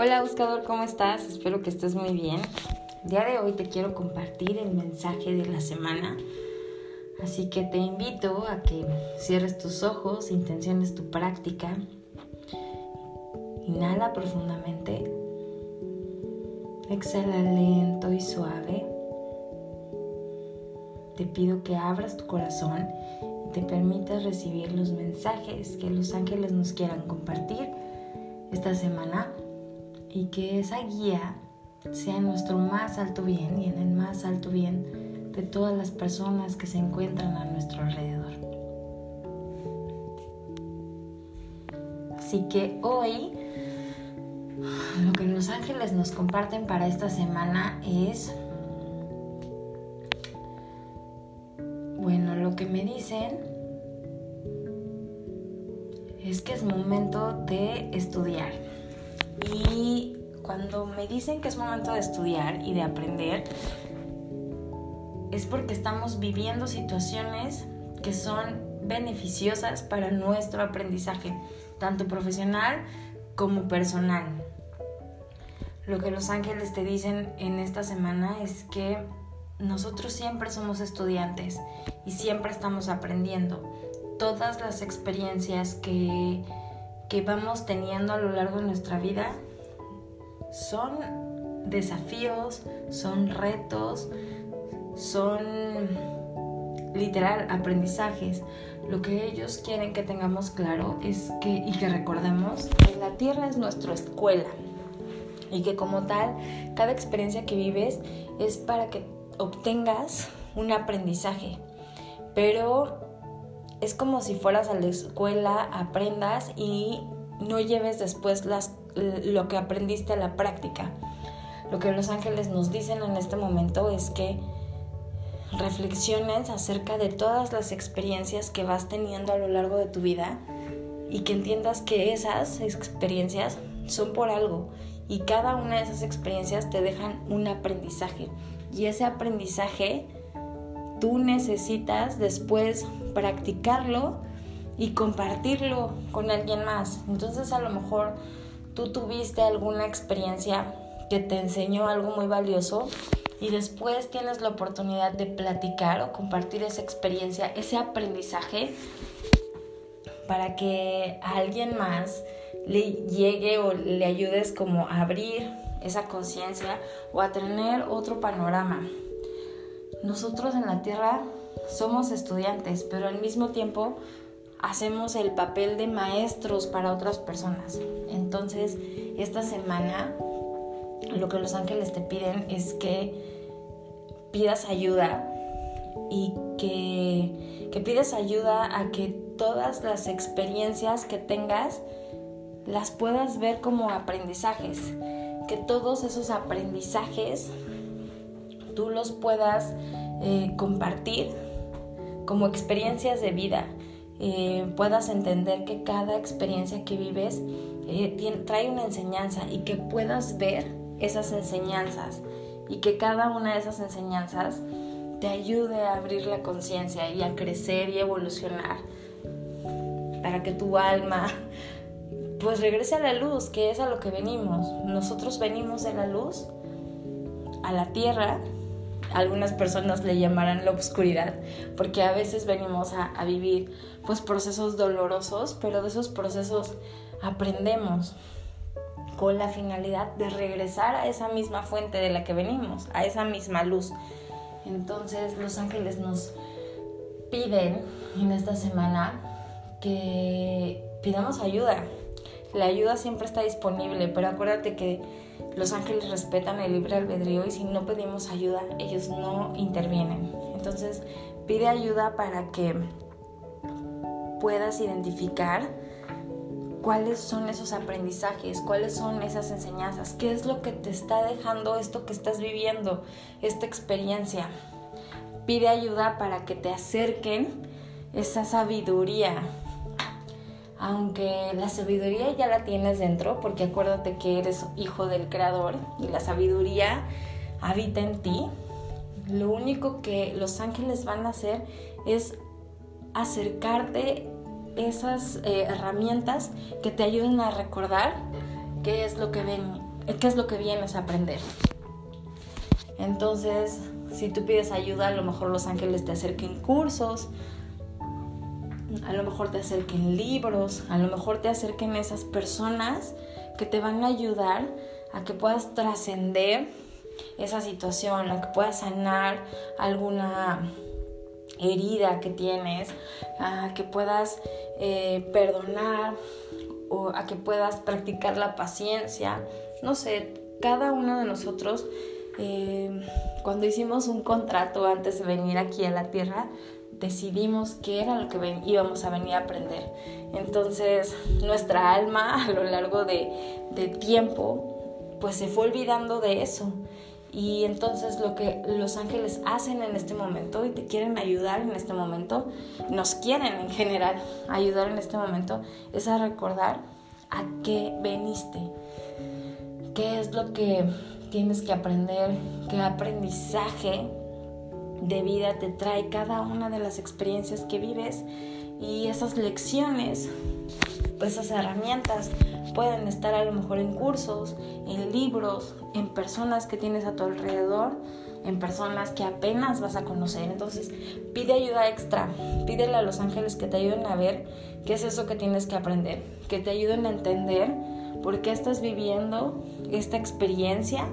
Hola buscador, ¿cómo estás? Espero que estés muy bien. El día de hoy te quiero compartir el mensaje de la semana. Así que te invito a que cierres tus ojos, intenciones tu práctica. Inhala profundamente. Exhala lento y suave. Te pido que abras tu corazón y te permitas recibir los mensajes que los ángeles nos quieran compartir esta semana y que esa guía sea en nuestro más alto bien y en el más alto bien de todas las personas que se encuentran a nuestro alrededor. Así que hoy lo que los ángeles nos comparten para esta semana es, bueno, lo que me dicen es que es momento de estudiar. Y cuando me dicen que es momento de estudiar y de aprender, es porque estamos viviendo situaciones que son beneficiosas para nuestro aprendizaje, tanto profesional como personal. Lo que los ángeles te dicen en esta semana es que nosotros siempre somos estudiantes y siempre estamos aprendiendo. Todas las experiencias que que vamos teniendo a lo largo de nuestra vida son desafíos, son retos, son literal aprendizajes. Lo que ellos quieren que tengamos claro es que y que recordemos que la tierra es nuestra escuela y que como tal cada experiencia que vives es para que obtengas un aprendizaje. Pero es como si fueras a la escuela, aprendas y no lleves después lo que aprendiste a la práctica. Lo que los ángeles nos dicen en este momento es que reflexiones acerca de todas las experiencias que vas teniendo a lo largo de tu vida y que entiendas que esas experiencias son por algo y cada una de esas experiencias te dejan un aprendizaje y ese aprendizaje tú necesitas después practicarlo y compartirlo con alguien más. Entonces a lo mejor tú tuviste alguna experiencia que te enseñó algo muy valioso y después tienes la oportunidad de platicar o compartir esa experiencia, ese aprendizaje para que a alguien más le llegue o le ayudes como a abrir esa conciencia o a tener otro panorama. Nosotros en la Tierra somos estudiantes, pero al mismo tiempo hacemos el papel de maestros para otras personas. Entonces, esta semana lo que los ángeles te piden es que pidas ayuda y que, que pides ayuda a que todas las experiencias que tengas las puedas ver como aprendizajes, que todos esos aprendizajes tú los puedas eh, compartir como experiencias de vida, eh, puedas entender que cada experiencia que vives eh, trae una enseñanza y que puedas ver esas enseñanzas y que cada una de esas enseñanzas te ayude a abrir la conciencia y a crecer y evolucionar para que tu alma pues regrese a la luz, que es a lo que venimos. Nosotros venimos de la luz a la tierra algunas personas le llamarán la oscuridad, porque a veces venimos a, vivir pues procesos dolorosos, pero de esos procesos aprendemos con la finalidad de regresar a esa misma fuente de la que venimos, a esa misma luz. Entonces los ángeles nos piden en esta semana que pidamos ayuda. La ayuda siempre está disponible, pero acuérdate que los ángeles respetan el libre albedrío y si no pedimos ayuda, ellos no intervienen. Entonces, pide ayuda para que puedas identificar cuáles son esos aprendizajes, cuáles son esas enseñanzas, qué es lo que te está dejando esto que estás viviendo, esta experiencia. Pide ayuda para que te acerquen esa sabiduría, aunque la sabiduría ya la tienes dentro, porque acuérdate que eres hijo del Creador y la sabiduría habita en ti, lo único que los ángeles van a hacer es acercarte esas eh, herramientas que te ayuden a recordar qué es lo que qué es lo que vienes a aprender. Entonces, si tú pides ayuda, a lo mejor los ángeles te acerquen cursos, a lo mejor te acerquen libros, a lo mejor te acerquen esas personas que te van a ayudar a que puedas trascender esa situación, a que puedas sanar alguna herida que tienes, a que puedas eh, perdonar o a que puedas practicar la paciencia. No sé, cada uno de nosotros, eh, cuando hicimos un contrato antes de venir aquí a la tierra, decidimos qué era lo que íbamos a venir a aprender. Entonces, nuestra alma a lo largo de, tiempo, pues se fue olvidando de eso. Y entonces lo que los ángeles hacen en este momento y te quieren ayudar en este momento, nos quieren en general ayudar en este momento, es a recordar a qué veniste, qué es lo que tienes que aprender, qué aprendizaje de vida te trae cada una de las experiencias que vives y esas lecciones, esas herramientas pueden estar a lo mejor en cursos, en libros, en personas que tienes a tu alrededor, en personas que apenas vas a conocer. Entonces, pide ayuda extra, pídele a los ángeles que te ayuden a ver qué es eso que tienes que aprender, que te ayuden a entender por qué estás viviendo esta experiencia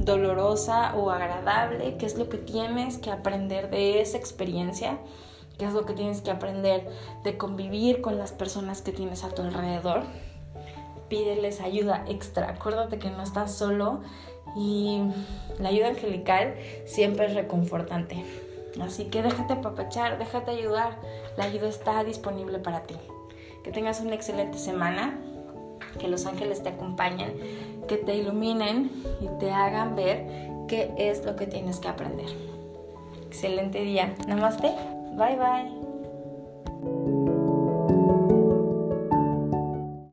dolorosa o agradable, qué es lo que tienes que aprender de esa experiencia, qué es lo que tienes que aprender de convivir con las personas que tienes a tu alrededor. Pídeles ayuda extra, acuérdate que no estás solo y la ayuda angelical siempre es reconfortante. Así que déjate apapachar, déjate ayudar, la ayuda está disponible para ti. Que tengas una excelente semana, que los ángeles te acompañen que te iluminen y te hagan ver qué es lo que tienes que aprender. Excelente día. Namaste. Bye bye.